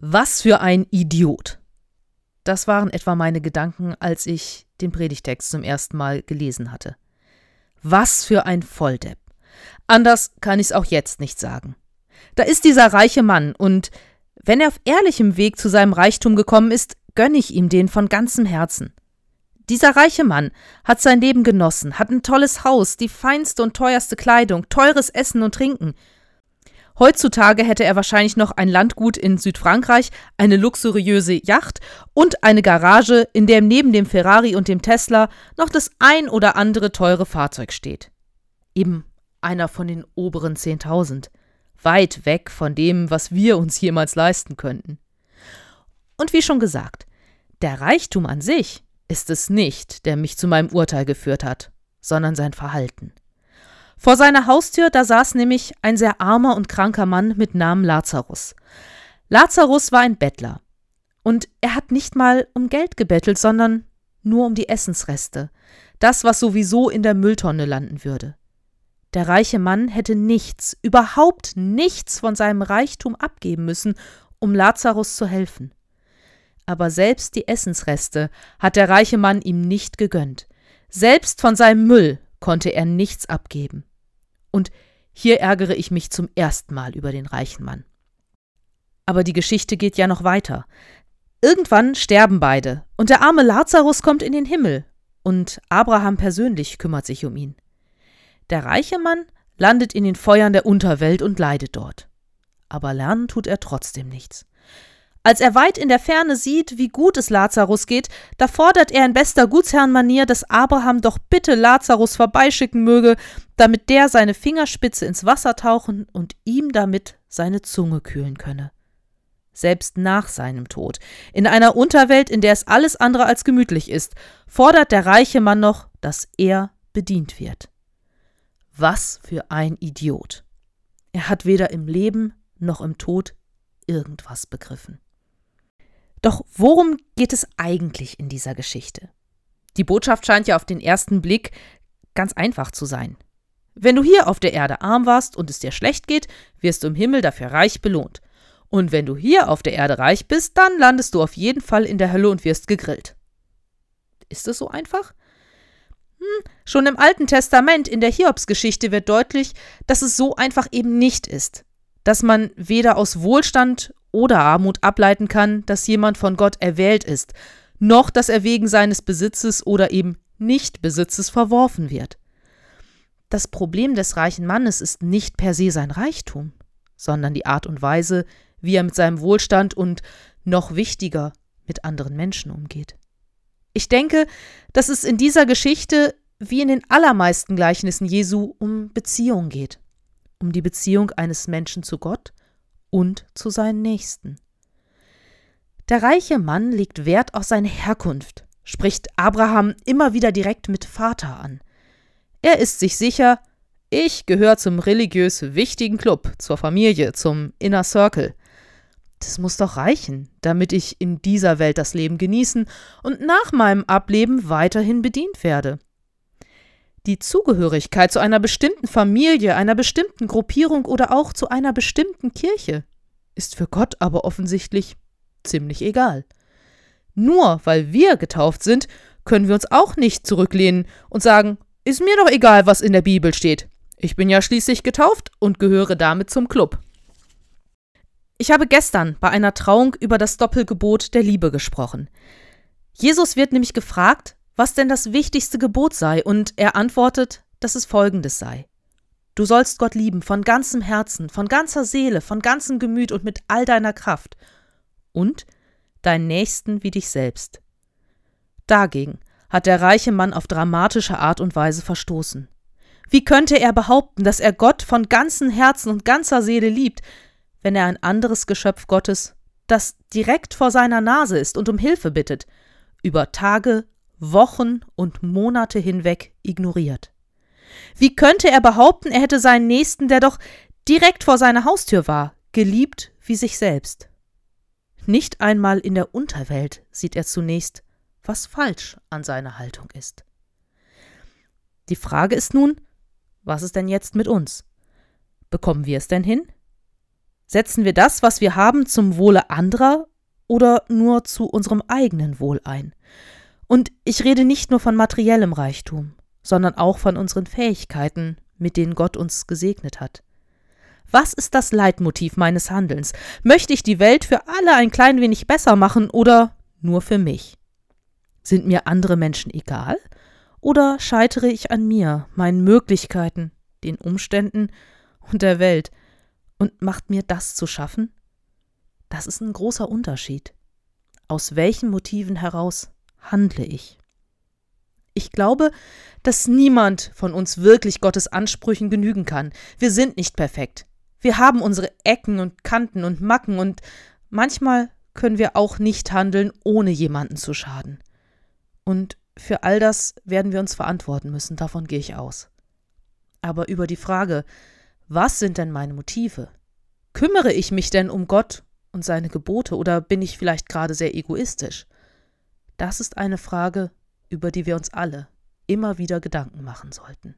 Was für ein Idiot. Das waren etwa meine Gedanken, als ich den Predigtext zum ersten Mal gelesen hatte. Was für ein Volldepp. Anders kann ich es auch jetzt nicht sagen. Da ist dieser reiche Mann, und wenn er auf ehrlichem Weg zu seinem Reichtum gekommen ist, gönne ich ihm den von ganzem Herzen. Dieser reiche Mann hat sein Leben genossen, hat ein tolles Haus, die feinste und teuerste Kleidung, teures Essen und Trinken, Heutzutage hätte er wahrscheinlich noch ein Landgut in Südfrankreich, eine luxuriöse Yacht und eine Garage, in der neben dem Ferrari und dem Tesla noch das ein oder andere teure Fahrzeug steht. Eben einer von den oberen 10.000. Weit weg von dem, was wir uns jemals leisten könnten. Und wie schon gesagt, der Reichtum an sich ist es nicht, der mich zu meinem Urteil geführt hat, sondern sein Verhalten. Vor seiner Haustür, da saß nämlich ein sehr armer und kranker Mann mit Namen Lazarus. Lazarus war ein Bettler. Und er hat nicht mal um Geld gebettelt, sondern nur um die Essensreste. Das, was sowieso in der Mülltonne landen würde. Der reiche Mann hätte nichts, überhaupt nichts von seinem Reichtum abgeben müssen, um Lazarus zu helfen. Aber selbst die Essensreste hat der reiche Mann ihm nicht gegönnt. Selbst von seinem Müll konnte er nichts abgeben. Und hier ärgere ich mich zum ersten Mal über den reichen Mann. Aber die Geschichte geht ja noch weiter. Irgendwann sterben beide, und der arme Lazarus kommt in den Himmel, und Abraham persönlich kümmert sich um ihn. Der reiche Mann landet in den Feuern der Unterwelt und leidet dort. Aber lernen tut er trotzdem nichts. Als er weit in der Ferne sieht, wie gut es Lazarus geht, da fordert er in bester Gutsherrenmanier, dass Abraham doch bitte Lazarus vorbeischicken möge, damit der seine Fingerspitze ins Wasser tauchen und ihm damit seine Zunge kühlen könne. Selbst nach seinem Tod, in einer Unterwelt, in der es alles andere als gemütlich ist, fordert der reiche Mann noch, dass er bedient wird. Was für ein Idiot. Er hat weder im Leben noch im Tod irgendwas begriffen. Doch worum geht es eigentlich in dieser Geschichte? Die Botschaft scheint ja auf den ersten Blick ganz einfach zu sein. Wenn du hier auf der Erde arm warst und es dir schlecht geht, wirst du im Himmel dafür reich belohnt. Und wenn du hier auf der Erde reich bist, dann landest du auf jeden Fall in der Hölle und wirst gegrillt. Ist es so einfach? Hm, schon im Alten Testament in der Hiobsgeschichte wird deutlich, dass es so einfach eben nicht ist. Dass man weder aus Wohlstand oder Armut ableiten kann, dass jemand von Gott erwählt ist, noch dass er wegen seines Besitzes oder eben Nichtbesitzes verworfen wird. Das Problem des reichen Mannes ist nicht per se sein Reichtum, sondern die Art und Weise, wie er mit seinem Wohlstand und noch wichtiger mit anderen Menschen umgeht. Ich denke, dass es in dieser Geschichte wie in den allermeisten Gleichnissen Jesu um Beziehung geht, um die Beziehung eines Menschen zu Gott und zu seinen Nächsten. Der reiche Mann legt Wert auf seine Herkunft, spricht Abraham immer wieder direkt mit Vater an. Er ist sich sicher, ich gehöre zum religiös wichtigen Club, zur Familie, zum Inner Circle. Das muss doch reichen, damit ich in dieser Welt das Leben genießen und nach meinem Ableben weiterhin bedient werde. Die Zugehörigkeit zu einer bestimmten Familie, einer bestimmten Gruppierung oder auch zu einer bestimmten Kirche ist für Gott aber offensichtlich ziemlich egal. Nur weil wir getauft sind, können wir uns auch nicht zurücklehnen und sagen, ist mir doch egal, was in der Bibel steht. Ich bin ja schließlich getauft und gehöre damit zum Club. Ich habe gestern bei einer Trauung über das Doppelgebot der Liebe gesprochen. Jesus wird nämlich gefragt, was denn das wichtigste Gebot sei, und er antwortet, dass es folgendes sei. Du sollst Gott lieben von ganzem Herzen, von ganzer Seele, von ganzem Gemüt und mit all deiner Kraft. Und deinen Nächsten wie dich selbst. Dagegen hat der reiche Mann auf dramatische Art und Weise verstoßen. Wie könnte er behaupten, dass er Gott von ganzem Herzen und ganzer Seele liebt, wenn er ein anderes Geschöpf Gottes, das direkt vor seiner Nase ist und um Hilfe bittet, über Tage, Wochen und Monate hinweg ignoriert. Wie könnte er behaupten, er hätte seinen Nächsten, der doch direkt vor seiner Haustür war, geliebt wie sich selbst? Nicht einmal in der Unterwelt sieht er zunächst, was falsch an seiner Haltung ist. Die Frage ist nun, was ist denn jetzt mit uns? Bekommen wir es denn hin? Setzen wir das, was wir haben, zum Wohle anderer oder nur zu unserem eigenen Wohl ein? Und ich rede nicht nur von materiellem Reichtum, sondern auch von unseren Fähigkeiten, mit denen Gott uns gesegnet hat. Was ist das Leitmotiv meines Handelns? Möchte ich die Welt für alle ein klein wenig besser machen oder nur für mich? Sind mir andere Menschen egal? Oder scheitere ich an mir, meinen Möglichkeiten, den Umständen und der Welt? Und macht mir das zu schaffen? Das ist ein großer Unterschied. Aus welchen Motiven heraus handle ich? Ich glaube, dass niemand von uns wirklich Gottes Ansprüchen genügen kann. Wir sind nicht perfekt. Wir haben unsere Ecken und Kanten und Macken und manchmal können wir auch nicht handeln, ohne jemanden zu schaden. Und für all das werden wir uns verantworten müssen, davon gehe ich aus. Aber über die Frage, was sind denn meine Motive? Kümmere ich mich denn um Gott und seine Gebote oder bin ich vielleicht gerade sehr egoistisch? Das ist eine Frage, über die wir uns alle immer wieder Gedanken machen sollten.